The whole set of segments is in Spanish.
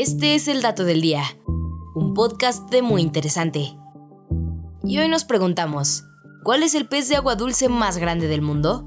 Este es el dato del día, un podcast de muy interesante. Y hoy nos preguntamos, ¿cuál es el pez de agua dulce más grande del mundo?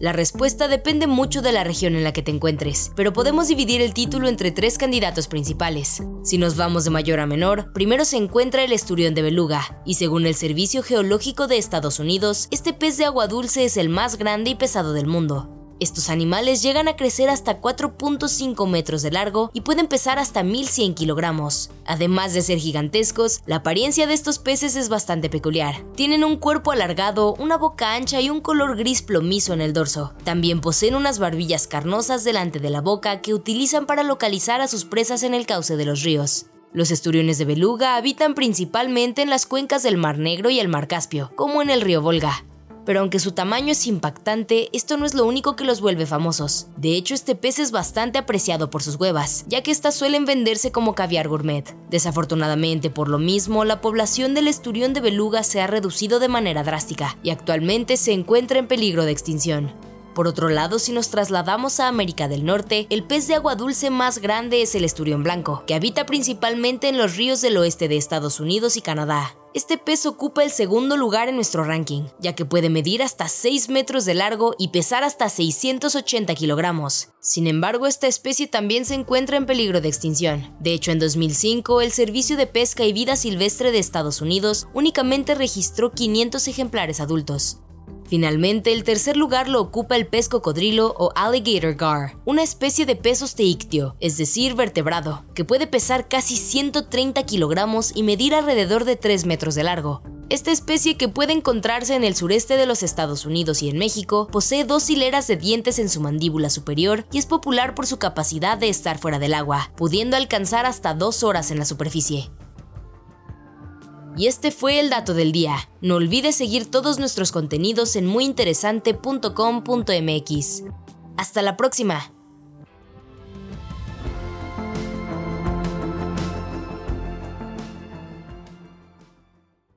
La respuesta depende mucho de la región en la que te encuentres, pero podemos dividir el título entre tres candidatos principales. Si nos vamos de mayor a menor, primero se encuentra el esturión de beluga, y según el Servicio Geológico de Estados Unidos, este pez de agua dulce es el más grande y pesado del mundo. Estos animales llegan a crecer hasta 4.5 metros de largo y pueden pesar hasta 1100 kilogramos. Además de ser gigantescos, la apariencia de estos peces es bastante peculiar. Tienen un cuerpo alargado, una boca ancha y un color gris plomizo en el dorso. También poseen unas barbillas carnosas delante de la boca que utilizan para localizar a sus presas en el cauce de los ríos. Los esturiones de beluga habitan principalmente en las cuencas del Mar Negro y el Mar Caspio, como en el río Volga pero aunque su tamaño es impactante, esto no es lo único que los vuelve famosos. De hecho, este pez es bastante apreciado por sus huevas, ya que estas suelen venderse como caviar gourmet. Desafortunadamente, por lo mismo, la población del esturión de beluga se ha reducido de manera drástica y actualmente se encuentra en peligro de extinción. Por otro lado, si nos trasladamos a América del Norte, el pez de agua dulce más grande es el esturión blanco, que habita principalmente en los ríos del oeste de Estados Unidos y Canadá. Este pez ocupa el segundo lugar en nuestro ranking, ya que puede medir hasta 6 metros de largo y pesar hasta 680 kilogramos. Sin embargo, esta especie también se encuentra en peligro de extinción. De hecho, en 2005, el Servicio de Pesca y Vida Silvestre de Estados Unidos únicamente registró 500 ejemplares adultos. Finalmente, el tercer lugar lo ocupa el pez cocodrilo o alligator gar, una especie de pez osteícteo, es decir, vertebrado, que puede pesar casi 130 kilogramos y medir alrededor de 3 metros de largo. Esta especie que puede encontrarse en el sureste de los Estados Unidos y en México posee dos hileras de dientes en su mandíbula superior y es popular por su capacidad de estar fuera del agua, pudiendo alcanzar hasta dos horas en la superficie. Y este fue el dato del día. No olvides seguir todos nuestros contenidos en muyinteresante.com.mx. Hasta la próxima.